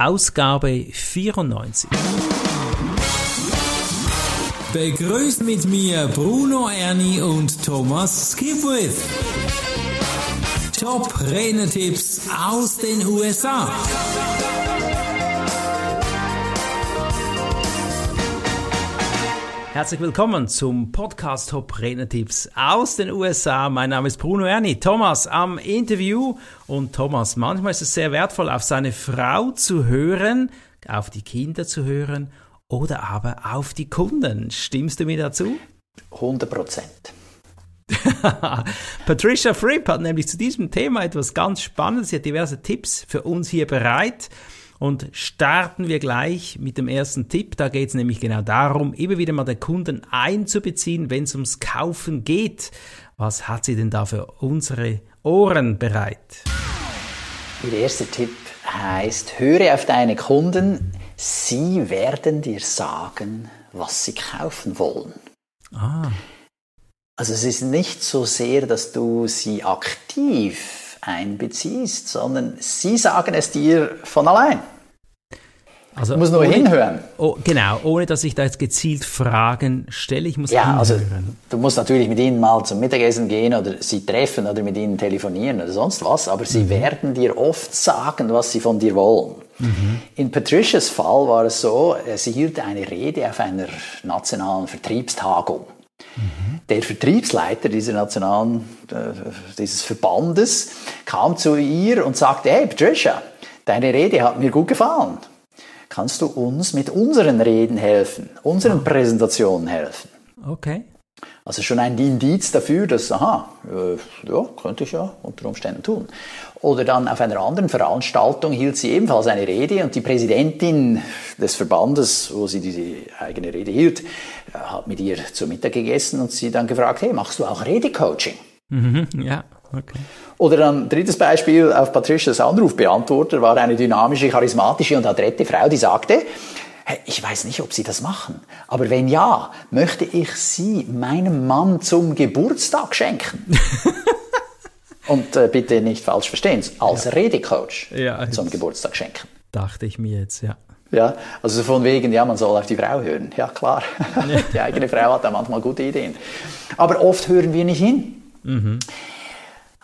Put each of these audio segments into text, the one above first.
Ausgabe 94. Begrüßt mit mir Bruno Erni und Thomas Skipwith. Top Renetipps aus den USA. Herzlich willkommen zum Podcast Top Rednertipps aus den USA. Mein Name ist Bruno Erni. Thomas am Interview. Und Thomas, manchmal ist es sehr wertvoll, auf seine Frau zu hören, auf die Kinder zu hören oder aber auf die Kunden. Stimmst du mir dazu? 100 Prozent. Patricia Fripp hat nämlich zu diesem Thema etwas ganz Spannendes. Sie hat diverse Tipps für uns hier bereit. Und starten wir gleich mit dem ersten Tipp. Da geht es nämlich genau darum, immer wieder mal den Kunden einzubeziehen, wenn es ums Kaufen geht. Was hat sie denn da für unsere Ohren bereit? Der erste Tipp heißt, höre auf deine Kunden. Sie werden dir sagen, was sie kaufen wollen. Ah. Also es ist nicht so sehr, dass du sie aktiv einbeziehst, sondern sie sagen es dir von allein. Also du musst nur ohne, hinhören. Oh, genau, ohne dass ich da jetzt gezielt Fragen stelle, ich muss ja, hinhören. also du musst natürlich mit ihnen mal zum Mittagessen gehen oder sie treffen oder mit ihnen telefonieren oder sonst was, aber sie mhm. werden dir oft sagen, was sie von dir wollen. Mhm. In Patricias Fall war es so, äh, sie hielt eine Rede auf einer nationalen Vertriebstagung. Mhm. Der Vertriebsleiter dieser nationalen, äh, dieses Verbandes kam zu ihr und sagte, hey Patricia, deine Rede hat mir gut gefallen. Kannst du uns mit unseren Reden helfen, unseren Präsentationen helfen? Okay. Also schon ein Indiz dafür, dass, aha, äh, ja, könnte ich ja unter Umständen tun. Oder dann auf einer anderen Veranstaltung hielt sie ebenfalls eine Rede und die Präsidentin des Verbandes, wo sie diese eigene Rede hielt, äh, hat mit ihr zu Mittag gegessen und sie dann gefragt, hey, machst du auch Redecoaching? Mhm, ja, okay. Oder dann drittes Beispiel auf Patricias Anrufbeantworter war eine dynamische, charismatische und adrette Frau, die sagte, ich weiß nicht, ob Sie das machen, aber wenn ja, möchte ich Sie meinem Mann zum Geburtstag schenken. Und äh, bitte nicht falsch verstehen, als ja. Redecoach ja, zum Geburtstag schenken. Dachte ich mir jetzt, ja. Ja, also von wegen, ja, man soll auf die Frau hören. Ja, klar. Die eigene Frau hat da manchmal gute Ideen. Aber oft hören wir nicht hin. Mhm.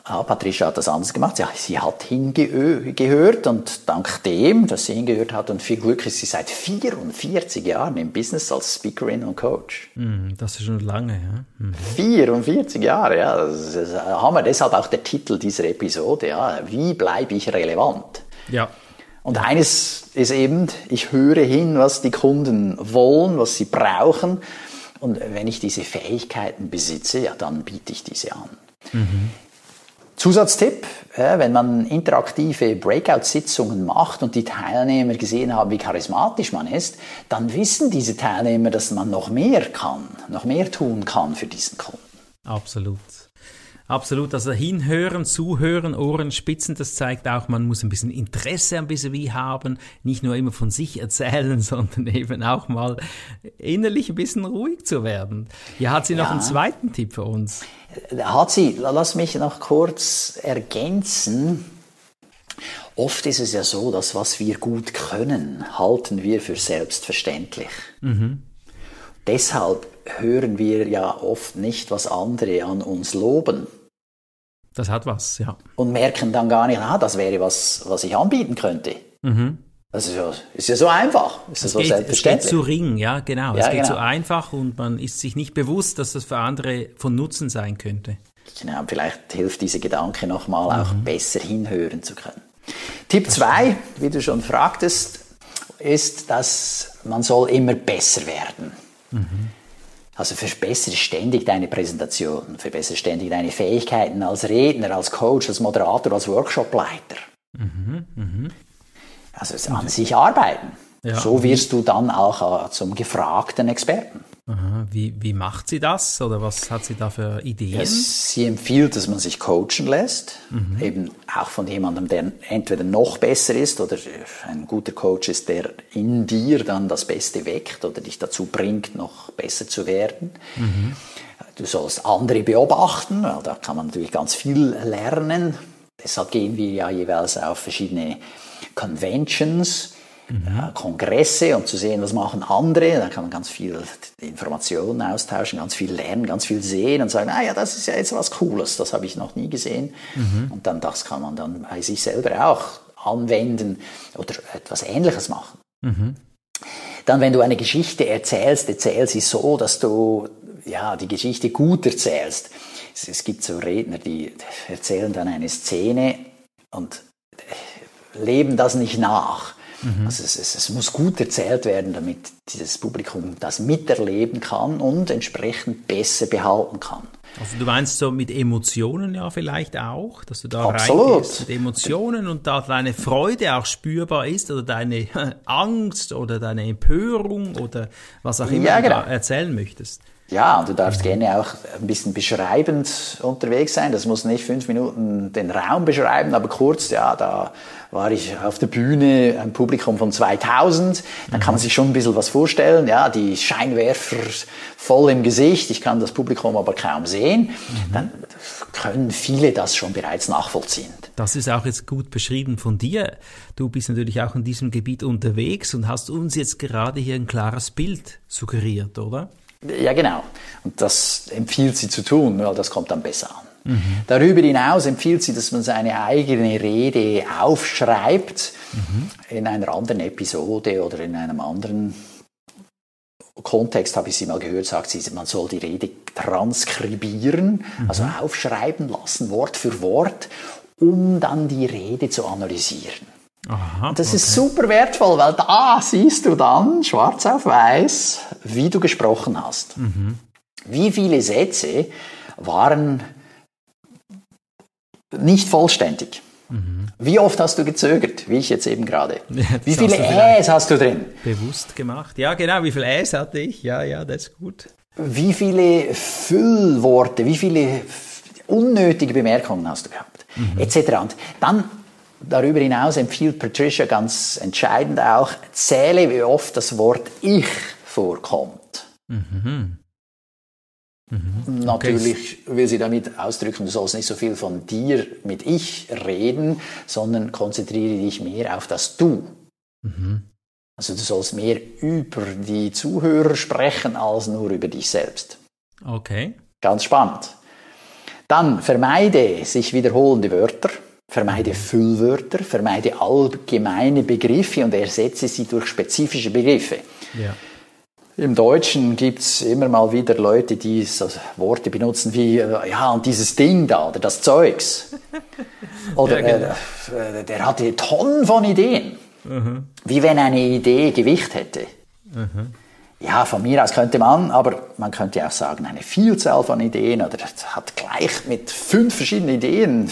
Ah, Patricia hat das anders gemacht. Ja, sie hat hingehört und dank dem, dass sie hingehört hat und viel Glück ist sie seit 44 Jahren im Business als Speakerin und Coach. Mm, das ist schon lange, ja. Mhm. 44 Jahre, ja. Das ist Hammer. Deshalb auch der Titel dieser Episode, ja. Wie bleibe ich relevant? Ja. Und eines ist eben, ich höre hin, was die Kunden wollen, was sie brauchen. Und wenn ich diese Fähigkeiten besitze, ja, dann biete ich diese an. Mhm. Zusatztipp, wenn man interaktive Breakout-Sitzungen macht und die Teilnehmer gesehen haben, wie charismatisch man ist, dann wissen diese Teilnehmer, dass man noch mehr kann, noch mehr tun kann für diesen Kunden. Absolut. Absolut, also hinhören, zuhören, Ohren spitzen, das zeigt auch, man muss ein bisschen Interesse ein bisschen wie haben, nicht nur immer von sich erzählen, sondern eben auch mal innerlich ein bisschen ruhig zu werden. Hier hat sie noch ja. einen zweiten Tipp für uns. Hat sie, lass mich noch kurz ergänzen. Oft ist es ja so, dass was wir gut können, halten wir für selbstverständlich. Mhm. Deshalb hören wir ja oft nicht, was andere an uns loben. Das hat was, ja. Und merken dann gar nicht, ah, das wäre was, was ich anbieten könnte. Mhm. Das ist ja, ist ja so einfach. Ist es, so geht, es geht zu ring, ja, genau. Ja, es geht genau. so einfach und man ist sich nicht bewusst, dass das für andere von Nutzen sein könnte. Genau, vielleicht hilft dieser Gedanke nochmal mhm. auch besser hinhören zu können. Tipp 2, wie du schon fragtest, ist, dass man soll immer besser werden. Mhm. Also verbessere ständig deine Präsentation, verbessere ständig deine Fähigkeiten als Redner, als Coach, als Moderator, als Workshopleiter. Mhm, mh. Also an sich arbeiten. Ja. So wirst du dann auch äh, zum gefragten Experten. Aha. Wie, wie macht sie das oder was hat sie da für Ideen? Ja, sie empfiehlt, dass man sich coachen lässt, mhm. eben auch von jemandem, der entweder noch besser ist oder ein guter Coach ist, der in dir dann das Beste weckt oder dich dazu bringt, noch besser zu werden. Mhm. Du sollst andere beobachten, weil da kann man natürlich ganz viel lernen. Deshalb gehen wir ja jeweils auf verschiedene Conventions äh, Kongresse und zu sehen, was machen andere. Da kann man ganz viel Informationen austauschen, ganz viel lernen, ganz viel sehen und sagen, ah ja, das ist ja jetzt was Cooles, das habe ich noch nie gesehen. Mhm. Und dann das kann man dann bei sich selber auch anwenden oder etwas Ähnliches machen. Mhm. Dann, wenn du eine Geschichte erzählst, erzähl sie so, dass du ja die Geschichte gut erzählst. Es, es gibt so Redner, die erzählen dann eine Szene und leben das nicht nach. Mhm. Also es, es, es, muss gut erzählt werden, damit dieses Publikum das miterleben kann und entsprechend besser behalten kann. Also du meinst so mit Emotionen ja vielleicht auch, dass du da reingehst mit Emotionen und da deine Freude auch spürbar ist oder deine Angst oder deine Empörung oder was auch immer ja, genau. du erzählen möchtest. Ja, und du darfst gerne auch ein bisschen beschreibend unterwegs sein. Das muss nicht fünf Minuten den Raum beschreiben, aber kurz, ja, da war ich auf der Bühne, ein Publikum von 2000. Dann kann man sich schon ein bisschen was vorstellen. Ja, die Scheinwerfer voll im Gesicht. Ich kann das Publikum aber kaum sehen. Dann können viele das schon bereits nachvollziehen. Das ist auch jetzt gut beschrieben von dir. Du bist natürlich auch in diesem Gebiet unterwegs und hast uns jetzt gerade hier ein klares Bild suggeriert, oder? Ja, genau. Und das empfiehlt sie zu tun, weil das kommt dann besser an. Mhm. Darüber hinaus empfiehlt sie, dass man seine eigene Rede aufschreibt mhm. in einer anderen Episode oder in einem anderen Kontext habe ich sie mal gehört, sagt sie, man soll die Rede transkribieren, mhm. also aufschreiben lassen, Wort für Wort, um dann die Rede zu analysieren. Aha, das okay. ist super wertvoll, weil da siehst du dann schwarz auf weiß, wie du gesprochen hast. Mhm. Wie viele Sätze waren nicht vollständig? Mhm. Wie oft hast du gezögert, wie ich jetzt eben gerade? Ja, wie viele Äs hast du drin? Bewusst gemacht. Ja, genau, wie viele Äs hatte ich? Ja, ja, das ist gut. Wie viele Füllworte, wie viele unnötige Bemerkungen hast du gehabt? Mhm. Etc. Und dann Darüber hinaus empfiehlt Patricia ganz entscheidend auch, zähle, wie oft das Wort Ich vorkommt. Mhm. Mhm. Natürlich will sie damit ausdrücken, du sollst nicht so viel von dir mit Ich reden, sondern konzentriere dich mehr auf das Du. Mhm. Also du sollst mehr über die Zuhörer sprechen als nur über dich selbst. Okay. Ganz spannend. Dann vermeide sich wiederholende Wörter. Vermeide Füllwörter, vermeide allgemeine Begriffe und ersetze sie durch spezifische Begriffe. Ja. Im Deutschen gibt es immer mal wieder Leute, die so Worte benutzen wie, äh, ja, und dieses Ding da, oder das Zeugs. Oder ja, genau. äh, der hatte Tonnen von Ideen. Mhm. Wie wenn eine Idee Gewicht hätte. Mhm. Ja, von mir aus könnte man, aber man könnte auch sagen, eine Vielzahl von Ideen oder hat gleich mit fünf verschiedenen Ideen.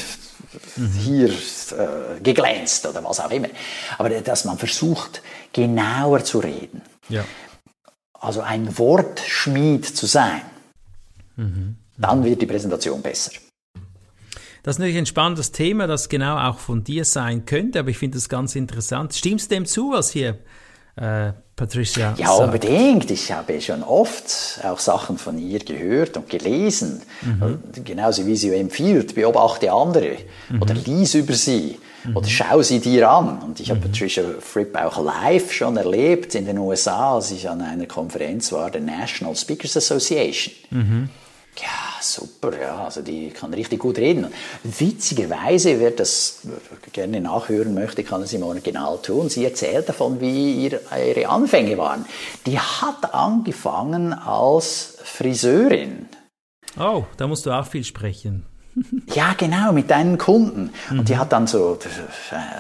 Hier äh, geglänzt oder was auch immer. Aber dass man versucht, genauer zu reden. Ja. Also ein Wortschmied zu sein. Mhm. Dann wird die Präsentation besser. Das ist natürlich ein spannendes Thema, das genau auch von dir sein könnte, aber ich finde das ganz interessant. Stimmst du dem zu, was hier äh, Patricia Ja, sagt. unbedingt. Ich habe schon oft auch Sachen von ihr gehört und gelesen. Mhm. Genauso wie sie empfiehlt, beobachte andere mhm. oder lies über sie mhm. oder schau sie dir an. Und ich habe mhm. Patricia Fripp auch live schon erlebt in den USA, als ich an einer Konferenz war, der National Speakers Association. Mhm. Ja, super, ja, also die kann richtig gut reden. Witzigerweise, wer das gerne nachhören möchte, kann es im Original tun. Sie erzählt davon, wie ihre Anfänge waren. Die hat angefangen als Friseurin. Oh, da musst du auch viel sprechen. ja, genau, mit deinen Kunden. Mhm. Und die hat dann so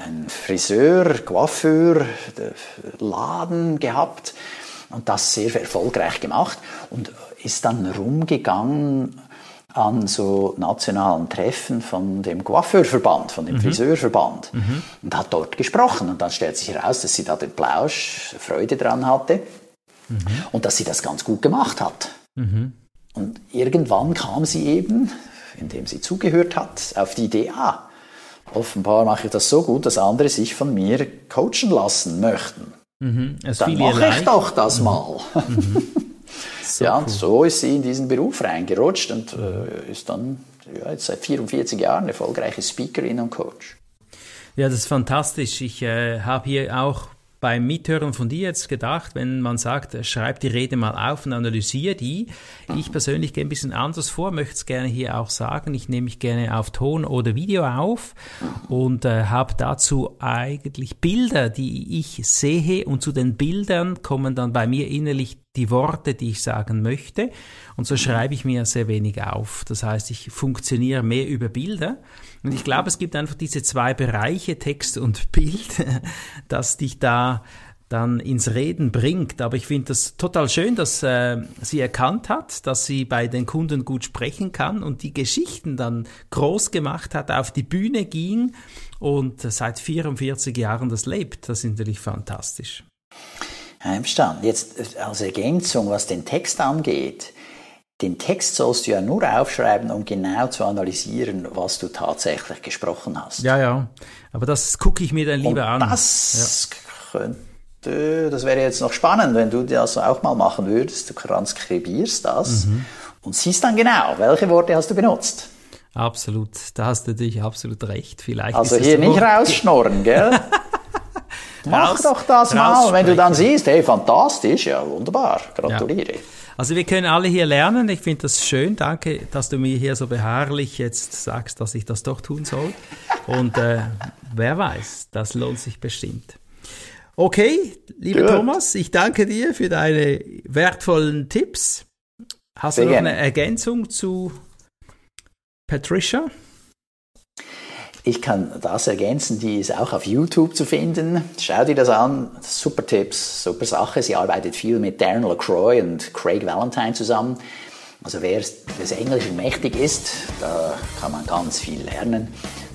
einen Friseur, Coiffeur, Laden gehabt und das sehr erfolgreich gemacht. Und ist dann rumgegangen an so nationalen Treffen von dem Coiffeurverband, von dem mhm. Friseurverband mhm. und hat dort gesprochen. Und dann stellt sich heraus, dass sie da den Plausch, Freude dran hatte mhm. und dass sie das ganz gut gemacht hat. Mhm. Und irgendwann kam sie eben, indem sie zugehört hat, auf die Idee, ah, offenbar mache ich das so gut, dass andere sich von mir coachen lassen möchten. Mhm. Dann mache ich doch das mhm. mal. So ja, und so ist sie in diesen Beruf reingerutscht und äh, ist dann ja, jetzt seit 44 Jahren erfolgreiche Speakerin und Coach. Ja, das ist fantastisch. Ich äh, habe hier auch beim Mithören von dir jetzt gedacht, wenn man sagt, schreib die Rede mal auf und analysiere die. Ich persönlich gehe ein bisschen anders vor, möchte es gerne hier auch sagen. Ich nehme mich gerne auf Ton oder Video auf und äh, habe dazu eigentlich Bilder, die ich sehe und zu den Bildern kommen dann bei mir innerlich die Worte, die ich sagen möchte. Und so schreibe ich mir sehr wenig auf. Das heißt, ich funktioniere mehr über Bilder. Und ich glaube, es gibt einfach diese zwei Bereiche, Text und Bild, dass dich da dann ins Reden bringt. Aber ich finde das total schön, dass äh, sie erkannt hat, dass sie bei den Kunden gut sprechen kann und die Geschichten dann groß gemacht hat, auf die Bühne ging und seit 44 Jahren das lebt. Das ist natürlich fantastisch. Einverstanden. Jetzt als Ergänzung, was den Text angeht. Den Text sollst du ja nur aufschreiben, um genau zu analysieren, was du tatsächlich gesprochen hast. Ja, ja. Aber das gucke ich mir dann lieber Und an. Das ja. könnte, das wäre jetzt noch spannend, wenn du das auch mal machen würdest. Du transkribierst das mhm. und siehst dann genau, welche Worte hast du benutzt. Absolut. Da hast du natürlich absolut recht. Vielleicht also hier nicht rausschnorren, gell? Mach doch das mal. Wenn du dann siehst, hey, fantastisch, ja, wunderbar, gratuliere. Ja. Also wir können alle hier lernen. Ich finde das schön. Danke, dass du mir hier so beharrlich jetzt sagst, dass ich das doch tun soll. Und äh, wer weiß, das lohnt sich bestimmt. Okay, lieber Gut. Thomas, ich danke dir für deine wertvollen Tipps. Hast Sehr du noch eine Ergänzung zu Patricia? Ich kann das ergänzen, die ist auch auf YouTube zu finden. Schau dir das an, super Tipps, super Sache. Sie arbeitet viel mit Darren LaCroix und Craig Valentine zusammen. Also wer des Englischen mächtig ist, da kann man ganz viel lernen.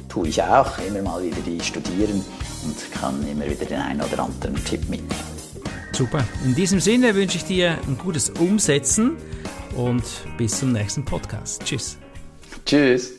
Tue ich auch, immer mal wieder die studieren und kann immer wieder den einen oder anderen Tipp mitnehmen. Super. In diesem Sinne wünsche ich dir ein gutes Umsetzen und bis zum nächsten Podcast. Tschüss. Tschüss.